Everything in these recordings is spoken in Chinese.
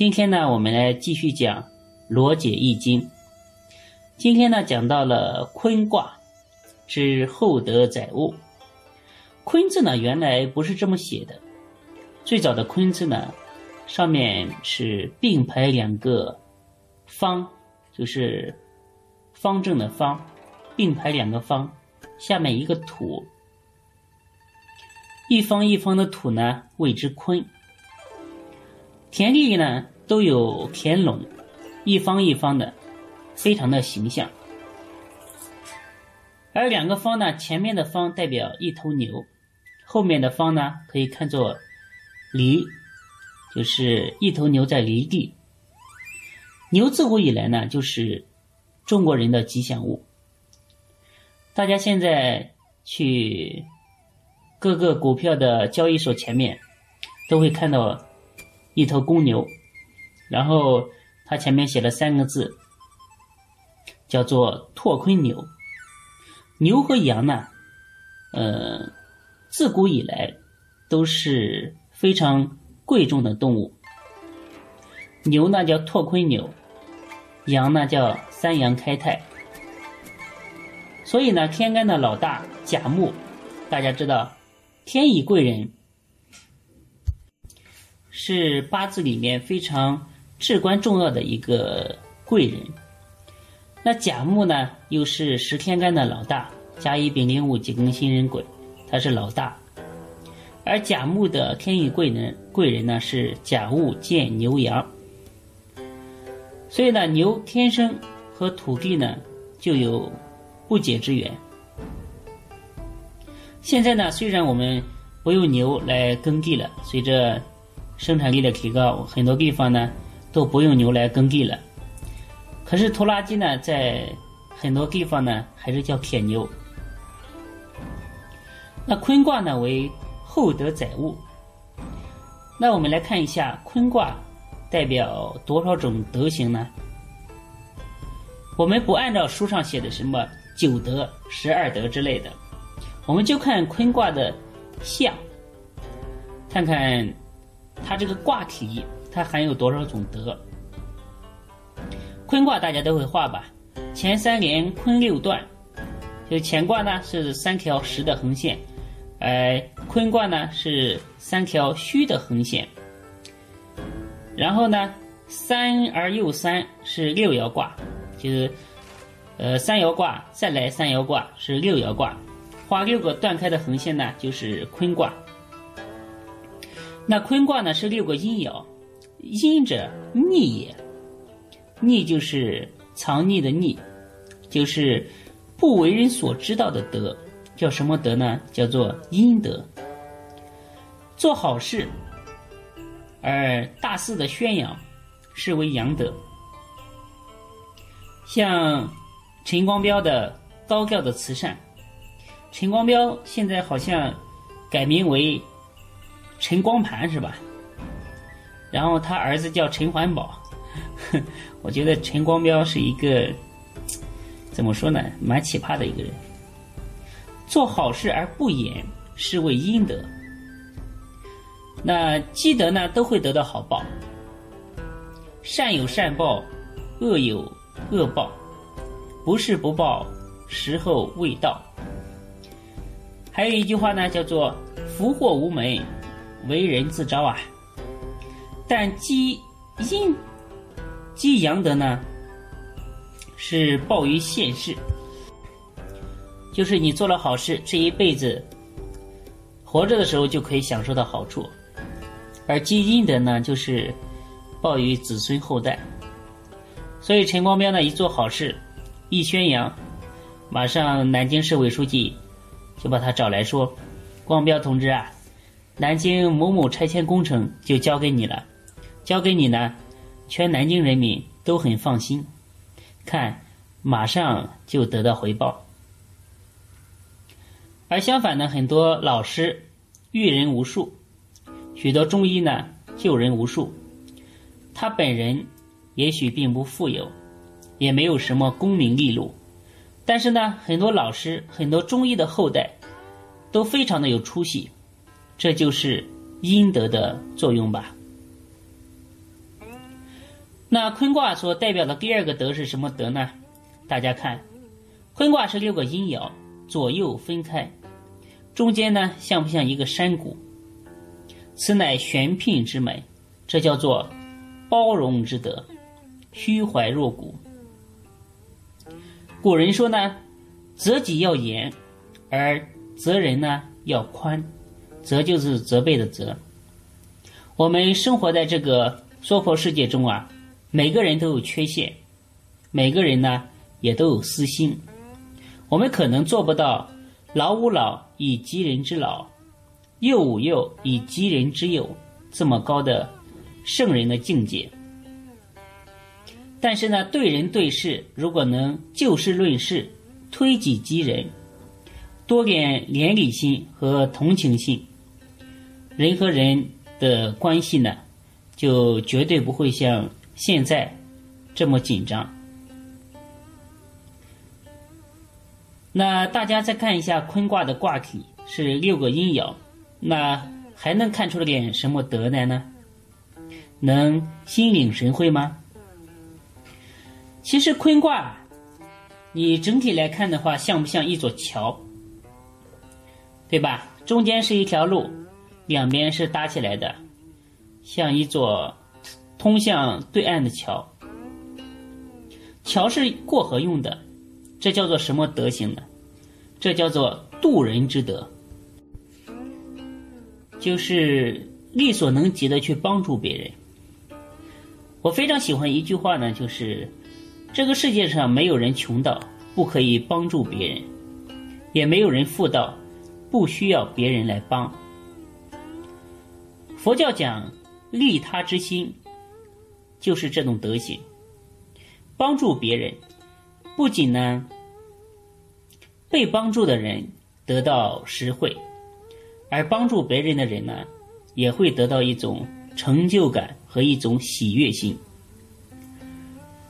今天呢，我们来继续讲《罗解易经》。今天呢，讲到了坤卦，之厚德载物。坤字呢，原来不是这么写的。最早的坤字呢，上面是并排两个方，就是方正的方，并排两个方，下面一个土，一方一方的土呢，谓之坤。田地呢，都有田垄，一方一方的。非常的形象，而两个方呢，前面的方代表一头牛，后面的方呢可以看作犁，就是一头牛在犁地。牛自古以来呢，就是中国人的吉祥物。大家现在去各个股票的交易所前面，都会看到一头公牛，然后它前面写了三个字。叫做拓坤牛，牛和羊呢，呃，自古以来都是非常贵重的动物。牛呢叫拓坤牛，羊呢叫三羊开泰。所以呢，天干的老大甲木，大家知道，天乙贵人是八字里面非常至关重要的一个贵人。那甲木呢，又是十天干的老大，甲乙丙丁戊己庚辛壬癸，他是老大。而甲木的天乙贵人贵人呢是甲戊见牛羊，所以呢牛天生和土地呢就有不解之缘。现在呢虽然我们不用牛来耕地了，随着生产力的提高，很多地方呢都不用牛来耕地了。可是拖拉机呢，在很多地方呢，还是叫铁牛。那坤卦呢为厚德载物。那我们来看一下坤卦代表多少种德行呢？我们不按照书上写的什么九德、十二德之类的，我们就看坤卦的象，看看它这个卦体，它含有多少种德。坤卦大家都会画吧？前三连坤六断，就乾卦呢是三条实的横线，呃坤卦呢是三条虚的横线。然后呢，三而又三是六爻卦，就是呃三爻卦再来三爻卦是六爻卦，画六个断开的横线呢就是坤卦。那坤卦呢是六个阴爻，阴者逆也。逆就是藏匿的匿，就是不为人所知道的德，叫什么德呢？叫做阴德。做好事而大肆的宣扬，是为阳德。像陈光标的高调的慈善，陈光标现在好像改名为陈光盘是吧？然后他儿子叫陈环保。我觉得陈光标是一个怎么说呢，蛮奇葩的一个人。做好事而不言，是为阴德。那积德呢，都会得到好报。善有善报，恶有恶报，不是不报，时候未到。还有一句话呢，叫做“福祸无门，为人自招”啊。但积阴。积阳德呢，是报于现世，就是你做了好事，这一辈子活着的时候就可以享受到好处；而积阴德呢，就是报于子孙后代。所以陈光标呢，一做好事，一宣扬，马上南京市委书记就把他找来说：“光标同志啊，南京某某拆迁工程就交给你了，交给你呢。”全南京人民都很放心，看马上就得到回报。而相反呢，很多老师育人无数，许多中医呢救人无数，他本人也许并不富有，也没有什么功名利禄，但是呢，很多老师、很多中医的后代都非常的有出息，这就是阴德的作用吧。那坤卦所代表的第二个德是什么德呢？大家看，坤卦是六个阴爻左右分开。中间呢，像不像一个山谷？此乃玄牝之美，这叫做包容之德，虚怀若谷。古人说呢，责己要严，而责人呢要宽。责就是责备的责。我们生活在这个娑婆世界中啊，每个人都有缺陷，每个人呢也都有私心。我们可能做不到。老吾老以及人之老，幼吾幼以及人之幼，这么高的圣人的境界。但是呢，对人对事，如果能就事论事，推己及人，多点怜悯心和同情心，人和人的关系呢，就绝对不会像现在这么紧张。那大家再看一下坤卦的卦体是六个阴爻，那还能看出点什么德来呢？能心领神会吗？其实坤卦，你整体来看的话，像不像一座桥？对吧？中间是一条路，两边是搭起来的，像一座通向对岸的桥。桥是过河用的。这叫做什么德行呢？这叫做渡人之德，就是力所能及的去帮助别人。我非常喜欢一句话呢，就是这个世界上没有人穷到不可以帮助别人，也没有人富到不需要别人来帮。佛教讲利他之心，就是这种德行，帮助别人。不仅呢，被帮助的人得到实惠，而帮助别人的人呢，也会得到一种成就感和一种喜悦心。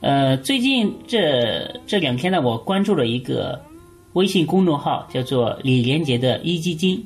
呃，最近这这两天呢，我关注了一个微信公众号，叫做李连杰的壹基金。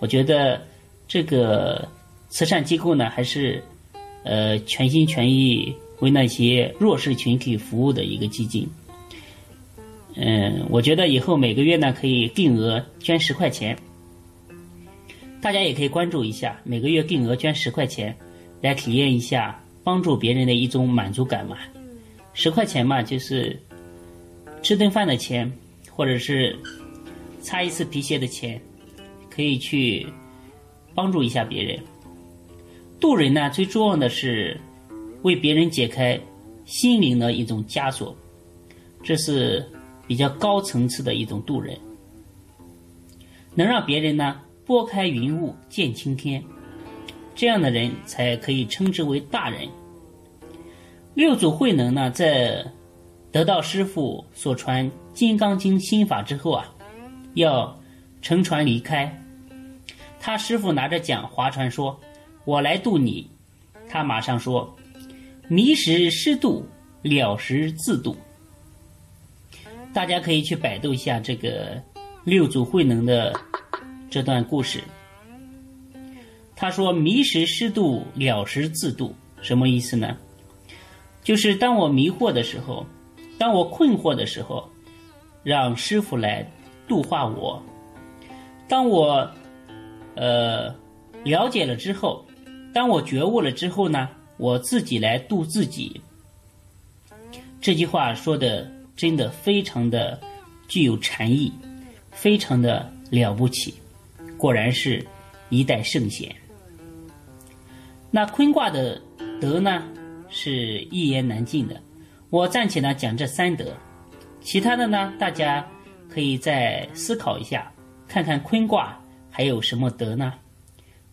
我觉得这个慈善机构呢，还是呃全心全意为那些弱势群体服务的一个基金。嗯，我觉得以后每个月呢可以定额捐十块钱，大家也可以关注一下，每个月定额捐十块钱，来体验一下帮助别人的一种满足感嘛。十块钱嘛，就是吃顿饭的钱，或者是擦一次皮鞋的钱，可以去帮助一下别人。渡人呢，最重要的是为别人解开心灵的一种枷锁，这是。比较高层次的一种渡人，能让别人呢拨开云雾见青天，这样的人才可以称之为大人。六祖慧能呢，在得到师傅所传《金刚经》心法之后啊，要乘船离开，他师傅拿着桨划船说：“我来渡你。”他马上说：“迷时失渡，了时自渡。”大家可以去百度一下这个六祖慧能的这段故事。他说：“迷时失度，了时自度。”什么意思呢？就是当我迷惑的时候，当我困惑的时候，让师傅来度化我；当我呃了解了之后，当我觉悟了之后呢，我自己来度自己。这句话说的。真的非常的具有禅意，非常的了不起，果然是一代圣贤。那坤卦的德呢，是一言难尽的。我暂且呢讲这三德，其他的呢，大家可以再思考一下，看看坤卦还有什么德呢？